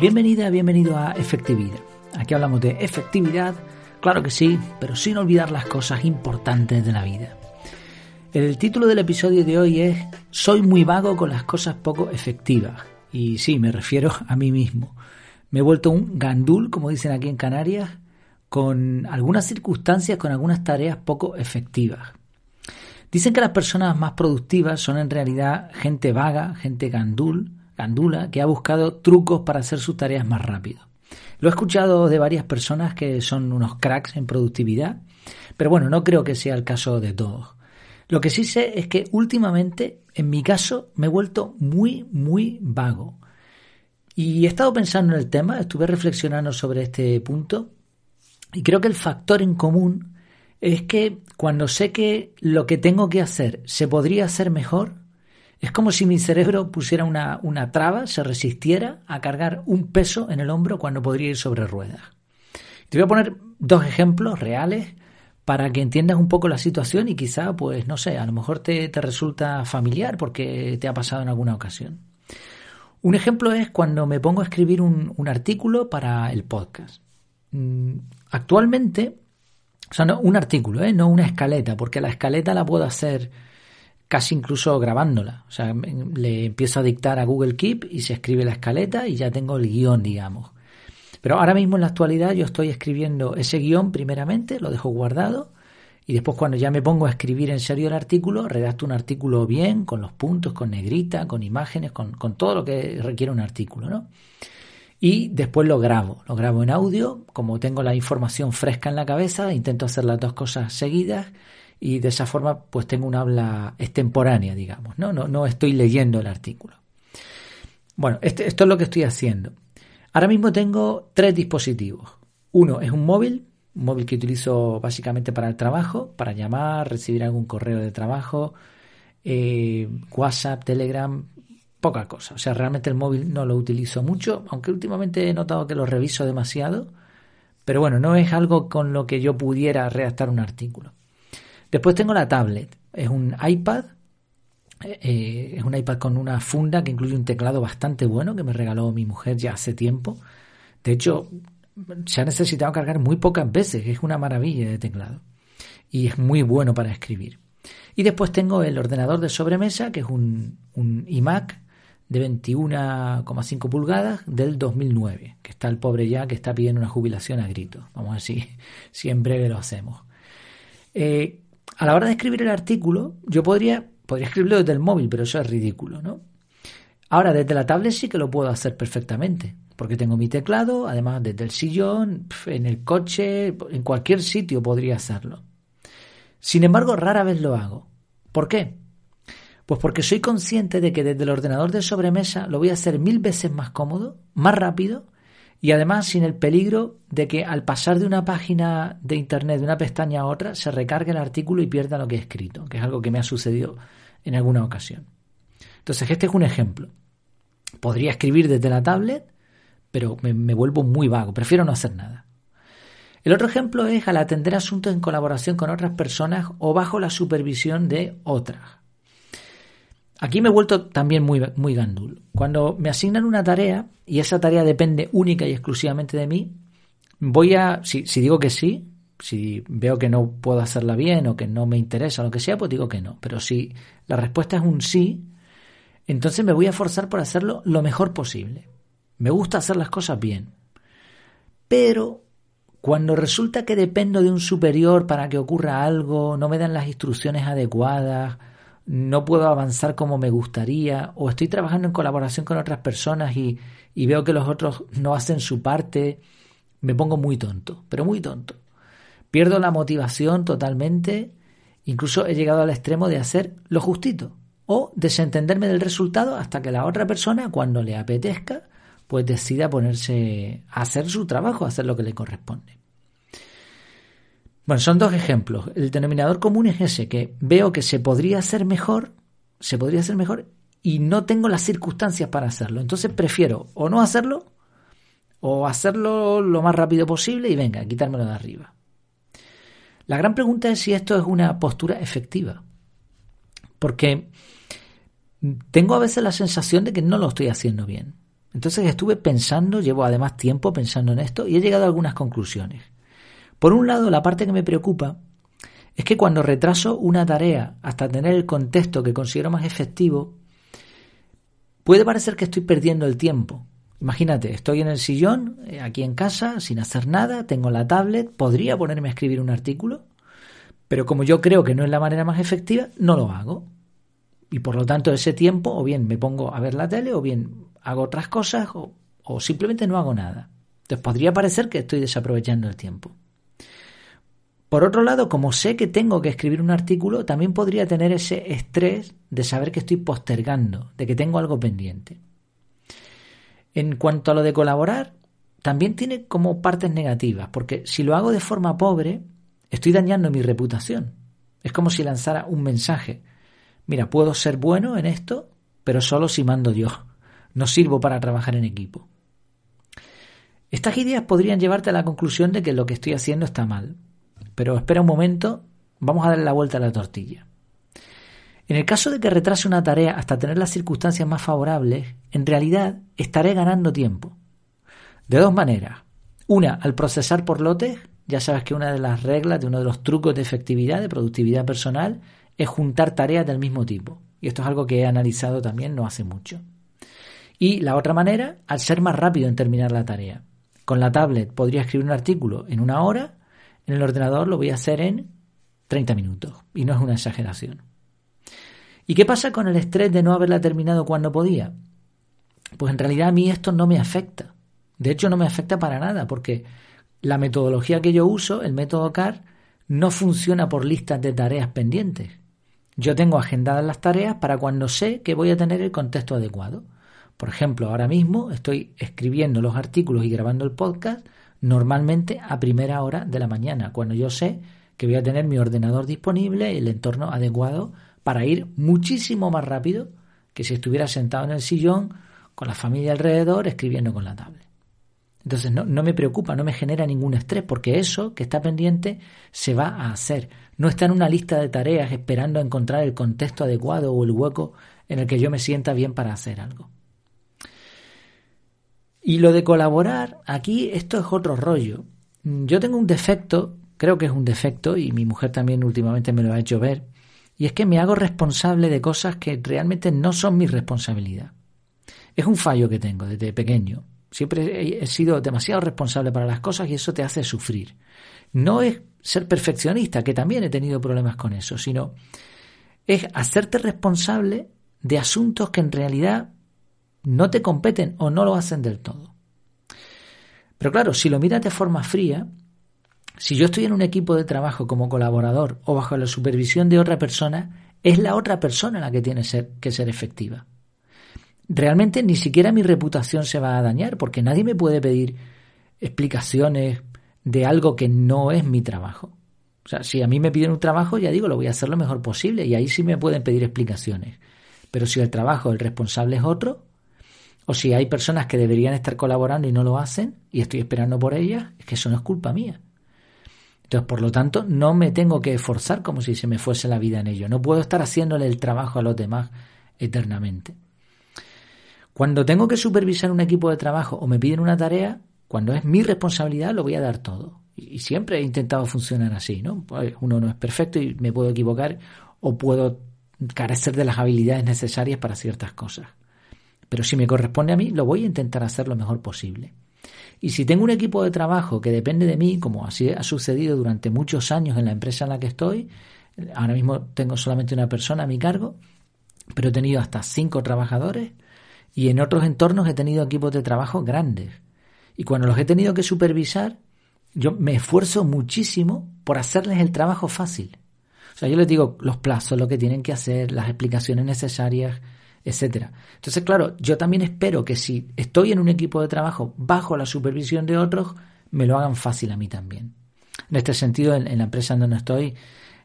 Bienvenida, bienvenido a Efectividad. Aquí hablamos de efectividad, claro que sí, pero sin olvidar las cosas importantes de la vida. El título del episodio de hoy es Soy muy vago con las cosas poco efectivas. Y sí, me refiero a mí mismo. Me he vuelto un gandul, como dicen aquí en Canarias, con algunas circunstancias, con algunas tareas poco efectivas. Dicen que las personas más productivas son en realidad gente vaga, gente gandul, Gandula, que ha buscado trucos para hacer sus tareas más rápido. Lo he escuchado de varias personas que son unos cracks en productividad, pero bueno, no creo que sea el caso de todos. Lo que sí sé es que últimamente, en mi caso, me he vuelto muy, muy vago. Y he estado pensando en el tema, estuve reflexionando sobre este punto, y creo que el factor en común es que cuando sé que lo que tengo que hacer se podría hacer mejor, es como si mi cerebro pusiera una, una traba, se resistiera a cargar un peso en el hombro cuando podría ir sobre ruedas. Te voy a poner dos ejemplos reales para que entiendas un poco la situación y quizá, pues no sé, a lo mejor te, te resulta familiar porque te ha pasado en alguna ocasión. Un ejemplo es cuando me pongo a escribir un, un artículo para el podcast. Mm, actualmente, o sea, no un artículo, ¿eh? no una escaleta, porque la escaleta la puedo hacer casi incluso grabándola. O sea, le empiezo a dictar a Google Keep y se escribe la escaleta y ya tengo el guion, digamos. Pero ahora mismo en la actualidad yo estoy escribiendo ese guion primeramente, lo dejo guardado y después cuando ya me pongo a escribir en serio el artículo, redacto un artículo bien, con los puntos, con negrita, con imágenes, con, con todo lo que requiere un artículo, ¿no? Y después lo grabo, lo grabo en audio, como tengo la información fresca en la cabeza, intento hacer las dos cosas seguidas y de esa forma pues tengo un habla extemporánea, digamos, ¿no? No, no estoy leyendo el artículo. Bueno, este, esto es lo que estoy haciendo. Ahora mismo tengo tres dispositivos. Uno es un móvil, un móvil que utilizo básicamente para el trabajo, para llamar, recibir algún correo de trabajo, eh, WhatsApp, Telegram, poca cosa. O sea, realmente el móvil no lo utilizo mucho, aunque últimamente he notado que lo reviso demasiado. Pero bueno, no es algo con lo que yo pudiera redactar un artículo. Después tengo la tablet. Es un iPad. Eh, es un iPad con una funda que incluye un teclado bastante bueno que me regaló mi mujer ya hace tiempo. De hecho, se ha necesitado cargar muy pocas veces. Es una maravilla de teclado. Y es muy bueno para escribir. Y después tengo el ordenador de sobremesa, que es un, un iMac de 21,5 pulgadas del 2009, que está el pobre ya que está pidiendo una jubilación a gritos. Vamos a ver si, si en breve lo hacemos. Eh, a la hora de escribir el artículo, yo podría, podría escribirlo desde el móvil, pero eso es ridículo, ¿no? Ahora, desde la tablet sí que lo puedo hacer perfectamente, porque tengo mi teclado, además desde el sillón, en el coche, en cualquier sitio podría hacerlo. Sin embargo, rara vez lo hago. ¿Por qué? Pues porque soy consciente de que desde el ordenador de sobremesa lo voy a hacer mil veces más cómodo, más rápido y además sin el peligro de que al pasar de una página de internet, de una pestaña a otra, se recargue el artículo y pierda lo que he escrito, que es algo que me ha sucedido en alguna ocasión. Entonces, este es un ejemplo. Podría escribir desde la tablet, pero me, me vuelvo muy vago, prefiero no hacer nada. El otro ejemplo es al atender asuntos en colaboración con otras personas o bajo la supervisión de otras. Aquí me he vuelto también muy, muy gandul. Cuando me asignan una tarea y esa tarea depende única y exclusivamente de mí, voy a, si, si digo que sí, si veo que no puedo hacerla bien o que no me interesa o lo que sea, pues digo que no. Pero si la respuesta es un sí, entonces me voy a forzar por hacerlo lo mejor posible. Me gusta hacer las cosas bien. Pero cuando resulta que dependo de un superior para que ocurra algo, no me dan las instrucciones adecuadas, no puedo avanzar como me gustaría o estoy trabajando en colaboración con otras personas y, veo que los otros no hacen su parte, me pongo muy tonto, pero muy tonto. Pierdo la motivación totalmente, incluso he llegado al extremo de hacer lo justito o desentenderme del resultado hasta que la otra persona, cuando le apetezca, pues decida ponerse a hacer su trabajo, a hacer lo que le corresponde. Bueno, son dos ejemplos. El denominador común es ese, que veo que se podría hacer mejor, se podría hacer mejor y no tengo las circunstancias para hacerlo. Entonces prefiero o no hacerlo o hacerlo lo más rápido posible y venga, quitármelo de arriba. La gran pregunta es si esto es una postura efectiva. Porque tengo a veces la sensación de que no lo estoy haciendo bien. Entonces estuve pensando, llevo además tiempo pensando en esto y he llegado a algunas conclusiones. Por un lado, la parte que me preocupa es que cuando retraso una tarea hasta tener el contexto que considero más efectivo, puede parecer que estoy perdiendo el tiempo. Imagínate, estoy en el sillón, eh, aquí en casa, sin hacer nada, tengo la tablet, podría ponerme a escribir un artículo, pero como yo creo que no es la manera más efectiva, no lo hago. Y por lo tanto ese tiempo o bien me pongo a ver la tele o bien hago otras cosas o, o simplemente no hago nada. Entonces podría parecer que estoy desaprovechando el tiempo. Por otro lado, como sé que tengo que escribir un artículo, también podría tener ese estrés de saber que estoy postergando, de que tengo algo pendiente. En cuanto a lo de colaborar, también tiene como partes negativas, porque si lo hago de forma pobre, estoy dañando mi reputación. Es como si lanzara un mensaje. Mira, puedo ser bueno en esto, pero solo si mando yo. No sirvo para trabajar en equipo. Estas ideas podrían llevarte a la conclusión de que lo que estoy haciendo está mal, pero espera un momento, vamos a darle la vuelta a la tortilla. En el caso de que retrase una tarea hasta tener las circunstancias más favorables, en realidad estaré ganando tiempo. De dos maneras. Una, al procesar por lotes, ya sabes que una de las reglas, de uno de los trucos de efectividad, de productividad personal, es juntar tareas del mismo tipo. Y esto es algo que he analizado también no hace mucho. Y la otra manera, al ser más rápido en terminar la tarea. Con la tablet podría escribir un artículo en una hora en el ordenador lo voy a hacer en 30 minutos. Y no es una exageración. ¿Y qué pasa con el estrés de no haberla terminado cuando podía? Pues en realidad a mí esto no me afecta. De hecho, no me afecta para nada, porque la metodología que yo uso, el método CAR, no funciona por listas de tareas pendientes. Yo tengo agendadas las tareas para cuando sé que voy a tener el contexto adecuado. Por ejemplo, ahora mismo estoy escribiendo los artículos y grabando el podcast normalmente a primera hora de la mañana, cuando yo sé que voy a tener mi ordenador disponible y el entorno adecuado para ir muchísimo más rápido que si estuviera sentado en el sillón con la familia alrededor escribiendo con la tablet. Entonces no, no, me preocupa, no me genera ningún estrés, porque eso que está pendiente se va a hacer. No está en una lista de tareas esperando encontrar el contexto adecuado o el hueco en el que yo me sienta bien para hacer algo. Y lo de colaborar, aquí esto es otro rollo. Yo tengo un defecto, creo que es un defecto, y mi mujer también últimamente me lo ha hecho ver, y es que me hago responsable de cosas que realmente no son mi responsabilidad. Es un fallo que tengo desde pequeño. Siempre he sido demasiado responsable para las cosas y eso te hace sufrir. No es ser perfeccionista, que también he tenido problemas con eso, sino es hacerte responsable de asuntos que en realidad no te competen o no lo hacen del todo. Pero claro, si lo miras de forma fría, si yo estoy en un equipo de trabajo como colaborador o bajo la supervisión de otra persona, es la otra persona la que tiene que ser efectiva. Realmente ni siquiera mi reputación se va a dañar porque nadie me puede pedir explicaciones de algo que no es mi trabajo. O sea, si a mí me piden un trabajo, ya digo, lo voy a hacer lo mejor posible y ahí sí me pueden pedir explicaciones. Pero si el trabajo, el responsable es otro, o si hay personas que deberían estar colaborando y no lo hacen y estoy esperando por ellas, es que eso no es culpa mía. Entonces, por lo tanto, no me tengo que esforzar como si se me fuese la vida en ello. No puedo estar haciéndole el trabajo a los demás eternamente. Cuando tengo que supervisar un equipo de trabajo o me piden una tarea, cuando es mi responsabilidad, lo voy a dar todo. Y siempre he intentado funcionar así, ¿no? Pues, uno no es perfecto y me puedo equivocar o puedo carecer de las habilidades necesarias para ciertas cosas. Pero si me corresponde a mí, lo voy a intentar hacer lo mejor posible. Y si tengo un equipo de trabajo que depende de mí, como así ha sucedido durante muchos años en la empresa en la que estoy, ahora mismo tengo solamente una persona a mi cargo, pero he tenido hasta cinco trabajadores y en otros entornos he tenido equipos de trabajo grandes. Y cuando los he tenido que supervisar, yo me esfuerzo muchísimo por hacerles el trabajo fácil. O sea, yo les digo los plazos, lo que tienen que hacer, las explicaciones necesarias, etcétera. Entonces, claro, yo también espero que si estoy en un equipo de trabajo bajo la supervisión de otros, me lo hagan fácil a mí también. En este sentido, en, la empresa en donde estoy,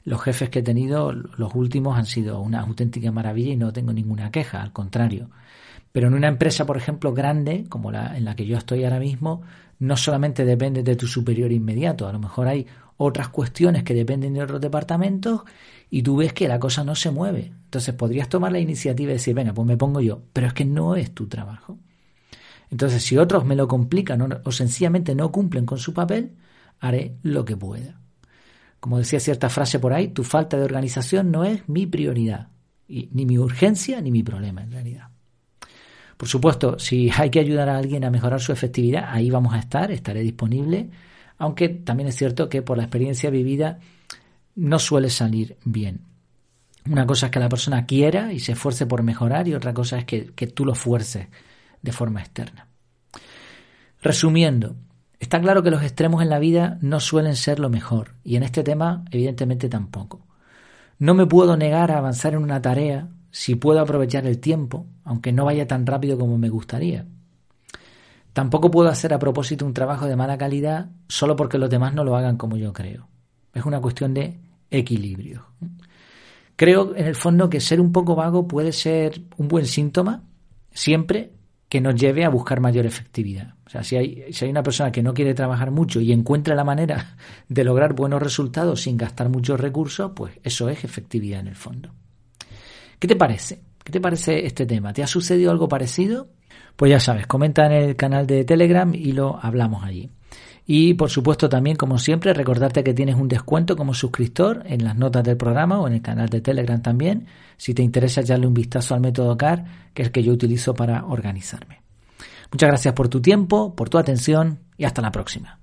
los jefes que he tenido, los últimos, han sido una auténtica maravilla y no tengo ninguna queja, al contrario. Pero en una empresa, por ejemplo, grande, como la en la que yo estoy ahora mismo, no solamente depende de tu superior inmediato, a lo mejor hay otras cuestiones que dependen de otros departamentos y tú ves que la cosa no se mueve. Entonces podrías tomar la iniciativa y decir, venga, pues me pongo yo, pero es que no es tu trabajo. Entonces, si otros me lo complican o, sencillamente no cumplen con su papel, haré lo que pueda. Como decía cierta frase por ahí, tu falta de organización no es mi prioridad, y, ni mi urgencia ni mi problema en realidad. Por supuesto, si hay que ayudar a alguien a mejorar su efectividad, ahí vamos a estar, estaré disponible, aunque también es cierto que por la experiencia vivida no suele salir bien. Una cosa es que la persona quiera y se esfuerce por mejorar y otra cosa es que, que tú lo fuerces de forma externa. Resumiendo, está claro que los extremos en la vida no suelen ser lo mejor y en este tema evidentemente tampoco. No me puedo negar a avanzar en una tarea si puedo aprovechar el tiempo, aunque no vaya tan rápido como me gustaría. Tampoco puedo hacer a propósito un trabajo de mala calidad solo porque los demás no lo hagan como yo creo. Es una cuestión de equilibrio. Creo en el fondo que ser un poco vago puede ser un buen síntoma siempre que nos lleve a buscar mayor efectividad. O sea, si hay, si hay una persona que no quiere trabajar mucho y encuentra la manera de lograr buenos resultados sin gastar muchos recursos, pues eso es efectividad en el fondo. ¿Qué te parece? ¿Qué te parece este tema? ¿Te ha sucedido algo parecido? Pues ya sabes, comenta en el canal de Telegram y lo hablamos allí. Y por supuesto también, como siempre, recordarte que tienes un descuento como suscriptor en las notas del programa o en el canal de Telegram también, si te interesa echarle un vistazo al método CAR, que es el que yo utilizo para organizarme. Muchas gracias por tu tiempo, por tu atención y hasta la próxima.